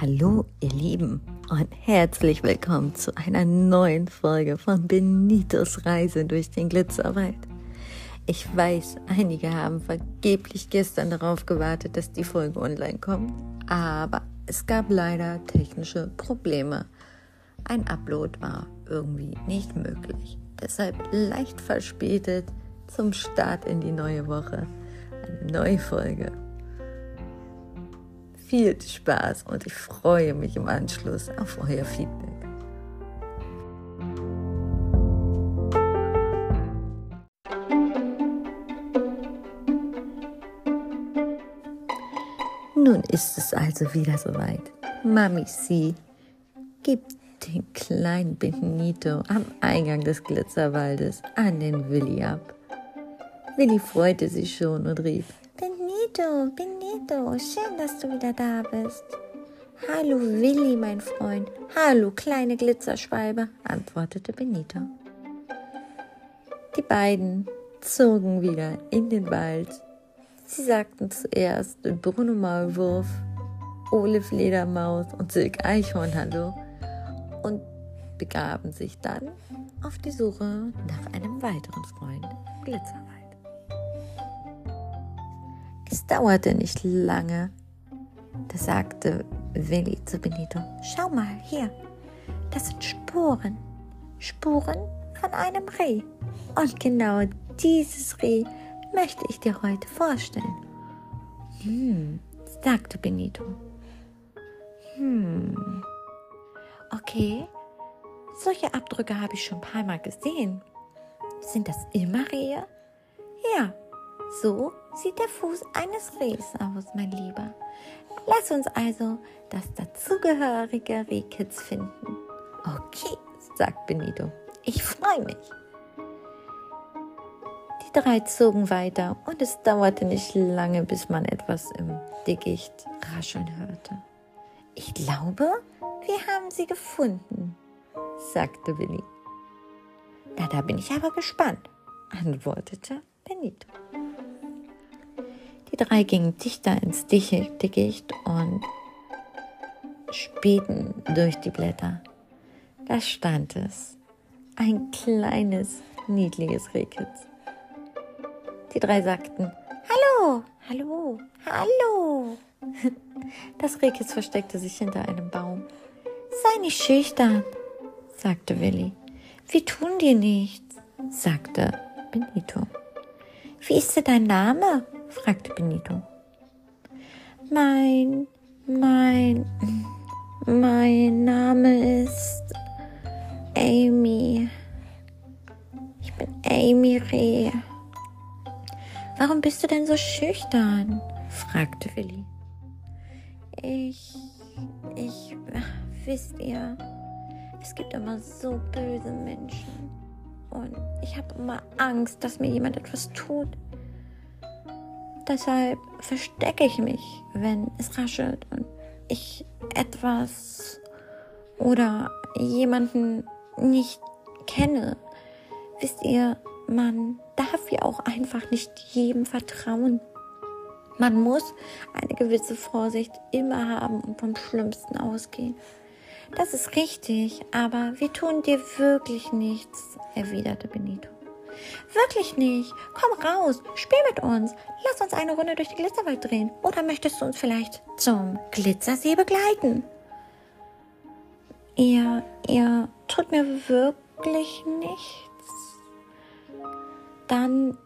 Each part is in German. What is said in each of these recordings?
Hallo, ihr Lieben, und herzlich willkommen zu einer neuen Folge von Benitos Reise durch den Glitzerwald. Ich weiß, einige haben vergeblich gestern darauf gewartet, dass die Folge online kommt, aber es gab leider technische Probleme. Ein Upload war irgendwie nicht möglich. Deshalb leicht verspätet zum Start in die neue Woche. Eine neue Folge viel Spaß und ich freue mich im Anschluss auf euer Feedback. Nun ist es also wieder soweit. Mami Sie gibt den kleinen Benito am Eingang des Glitzerwaldes an den Willi ab. Willi freute sich schon und rief, Benito, Benito, schön, dass du wieder da bist. Hallo Willi, mein Freund. Hallo kleine Glitzerschwalbe, antwortete Benito. Die beiden zogen wieder in den Wald. Sie sagten zuerst Bruno Maulwurf, Ole Fledermaus und Silk Eichhorn Hallo und begaben sich dann auf die Suche nach einem weiteren Freund Glitzerwald. Dauerte nicht lange. Da sagte Willi zu Benito, schau mal hier, das sind Spuren. Spuren von einem Reh. Und genau dieses Reh möchte ich dir heute vorstellen. Hm, sagte Benito. Hm, okay, solche Abdrücke habe ich schon ein paar Mal gesehen. Sind das immer Rehe? Ja, so sieht der Fuß eines Rehs aus, mein Lieber. Lass uns also das dazugehörige Rehkitz finden. Okay, sagt Benito. Ich freue mich. Die drei zogen weiter und es dauerte nicht lange, bis man etwas im Dickicht rascheln hörte. Ich glaube, wir haben sie gefunden, sagte Willi. Na, da bin ich aber gespannt, antwortete Benito. Die drei gingen dichter ins Dickicht und spähten durch die Blätter. Da stand es. Ein kleines, niedliches Rehkitz. Die drei sagten, Hallo, hallo, hallo. Das Rehkitz versteckte sich hinter einem Baum. Sei nicht schüchtern, sagte Willi. Wir tun dir nichts, sagte Benito. Wie ist denn dein Name? Fragte Benito. Mein, mein, mein Name ist Amy. Ich bin Amy Reh. Warum bist du denn so schüchtern? fragte Willi. Ich, ich, wisst ihr, es gibt immer so böse Menschen. Und ich habe immer Angst, dass mir jemand etwas tut. Deshalb verstecke ich mich, wenn es raschelt und ich etwas oder jemanden nicht kenne. Wisst ihr, man darf ja auch einfach nicht jedem vertrauen. Man muss eine gewisse Vorsicht immer haben und vom Schlimmsten ausgehen. Das ist richtig, aber wir tun dir wirklich nichts, erwiderte Benito. Wirklich nicht. Komm raus, spiel mit uns. Lass uns eine Runde durch den Glitzerwald drehen. Oder möchtest du uns vielleicht zum Glitzersee begleiten? Ihr, ihr tut mir wirklich nichts. Dann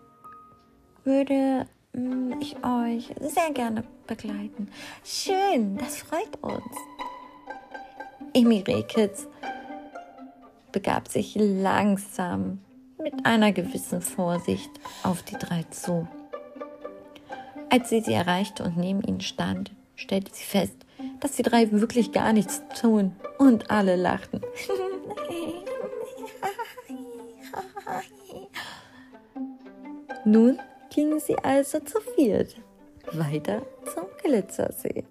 würde hm, ich euch sehr gerne begleiten. Schön, das freut uns. Emi Rehkitz begab sich langsam mit einer gewissen Vorsicht auf die drei zu. Als sie sie erreichte und neben ihnen stand, stellte sie fest, dass die drei wirklich gar nichts tun und alle lachten. Nun gingen sie also zu viert weiter zum Glitzersee.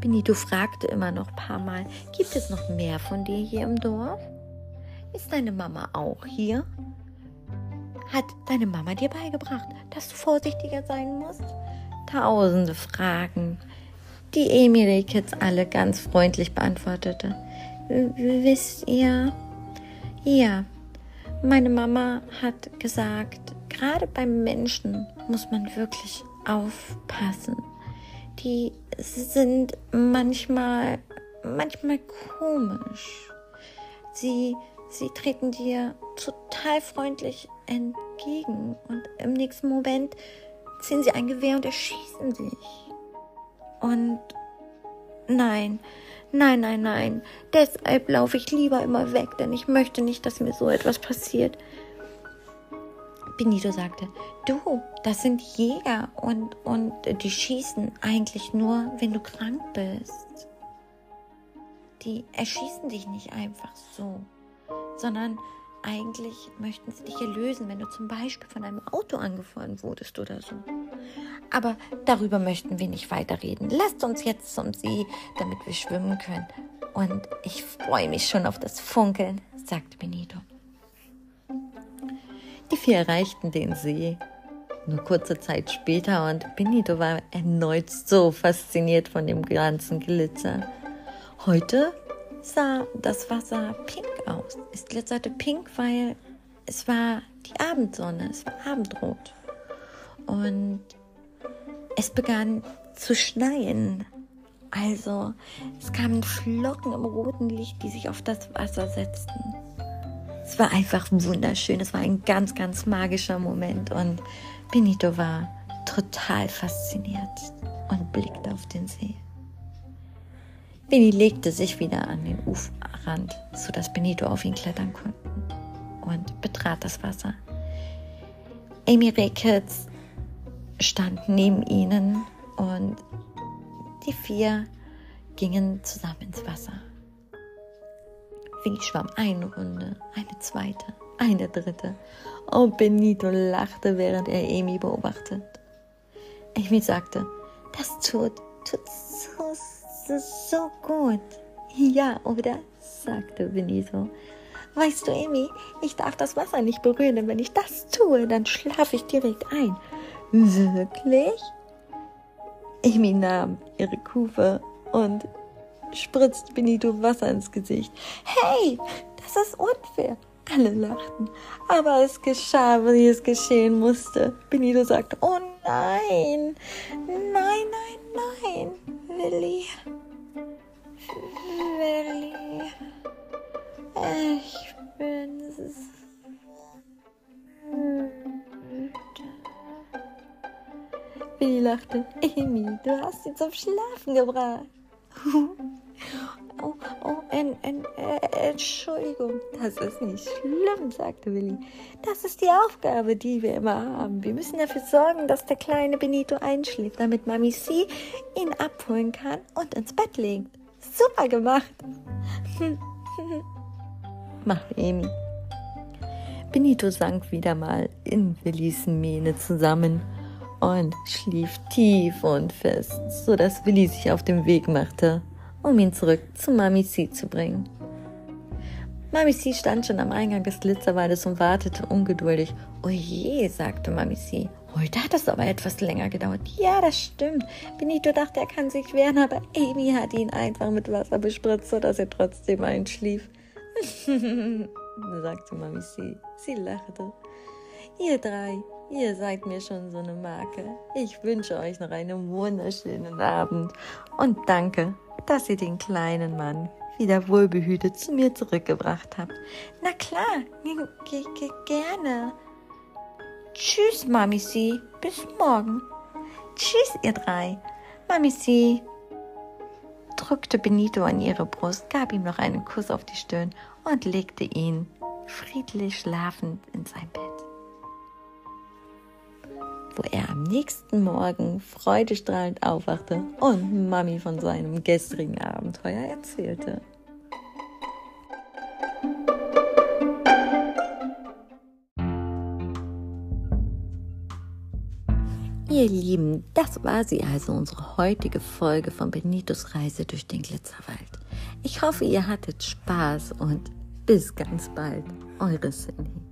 Benito fragte immer noch ein paar Mal, gibt es noch mehr von dir hier im Dorf? Ist deine Mama auch hier? Hat deine Mama dir beigebracht, dass du vorsichtiger sein musst? Tausende Fragen die Amy Kids alle ganz freundlich beantwortete. Wisst ihr? Ja, meine Mama hat gesagt, gerade beim Menschen muss man wirklich aufpassen. Die sind manchmal, manchmal komisch. Sie, sie treten dir total freundlich entgegen und im nächsten Moment ziehen sie ein Gewehr und erschießen sich. Und nein, nein, nein, nein, deshalb laufe ich lieber immer weg, denn ich möchte nicht, dass mir so etwas passiert. Benito sagte, du, das sind Jäger und, und die schießen eigentlich nur, wenn du krank bist. Die erschießen dich nicht einfach so, sondern eigentlich möchten sie dich erlösen, wenn du zum Beispiel von einem Auto angefahren wurdest oder so. Aber darüber möchten wir nicht weiterreden. Lasst uns jetzt zum See, damit wir schwimmen können. Und ich freue mich schon auf das Funkeln, sagte Benito. Die vier erreichten den See. Nur kurze Zeit später und Benito war erneut so fasziniert von dem ganzen Glitzer. Heute sah das Wasser pink aus. Es glitzerte pink, weil es war die Abendsonne, es war Abendrot. Und es begann zu schneien. Also es kamen Flocken im roten Licht, die sich auf das Wasser setzten. Es war einfach wunderschön. Es war ein ganz, ganz magischer Moment. Und Benito war total fasziniert und blickte auf den See. Benny legte sich wieder an den Uferrand, sodass Benito auf ihn klettern konnte und betrat das Wasser. Amy Ricketts stand neben ihnen und die vier gingen zusammen ins Wasser. Winnie schwamm eine Runde, eine zweite, eine dritte. Und oh, Benito lachte, während er Amy beobachtet. Amy sagte, das tut, tut so, so, so gut. Ja, oder? Sagte Benito. Weißt du, Amy, ich darf das Wasser nicht berühren, denn wenn ich das tue, dann schlafe ich direkt ein. Wirklich? Amy nahm ihre Kufe und spritzt Benito Wasser ins Gesicht. Hey, das ist unfair. Alle lachten, aber es geschah, wie es geschehen musste. Benito sagte, oh nein, nein, nein, nein, Willi, Lachte, Amy, du hast sie zum Schlafen gebracht. Oh, oh, en, en, äh, Entschuldigung, das ist nicht schlimm, sagte Willi. Das ist die Aufgabe, die wir immer haben. Wir müssen dafür sorgen, dass der kleine Benito einschläft, damit Mami C ihn abholen kann und ins Bett legt. Super gemacht. machte Amy. Benito sank wieder mal in Willis Mähne zusammen und schlief tief und fest, sodass Willi sich auf den Weg machte, um ihn zurück zu Mami C zu bringen. Mami C stand schon am Eingang des Glitzerwaldes und wartete ungeduldig. Oje, sagte Mami C. Heute hat es aber etwas länger gedauert. Ja, das stimmt. Benito dachte, er kann sich wehren, aber Amy hat ihn einfach mit Wasser bespritzt, sodass er trotzdem einschlief. sagte Mami C. Sie lachte. Ihr drei, ihr seid mir schon so eine Marke. Ich wünsche euch noch einen wunderschönen Abend und danke dass ihr den kleinen Mann wieder wohlbehütet zu mir zurückgebracht habt. Na klar, gerne. Tschüss, Mami Sie. Bis morgen. Tschüss, ihr drei. Mami Sie drückte Benito an ihre Brust, gab ihm noch einen Kuss auf die Stirn und legte ihn friedlich schlafend in sein Bett wo er am nächsten Morgen freudestrahlend aufwachte und Mami von seinem gestrigen Abenteuer erzählte. Ihr Lieben, das war sie also, unsere heutige Folge von Benitos Reise durch den Glitzerwald. Ich hoffe, ihr hattet Spaß und bis ganz bald, eure Cindy.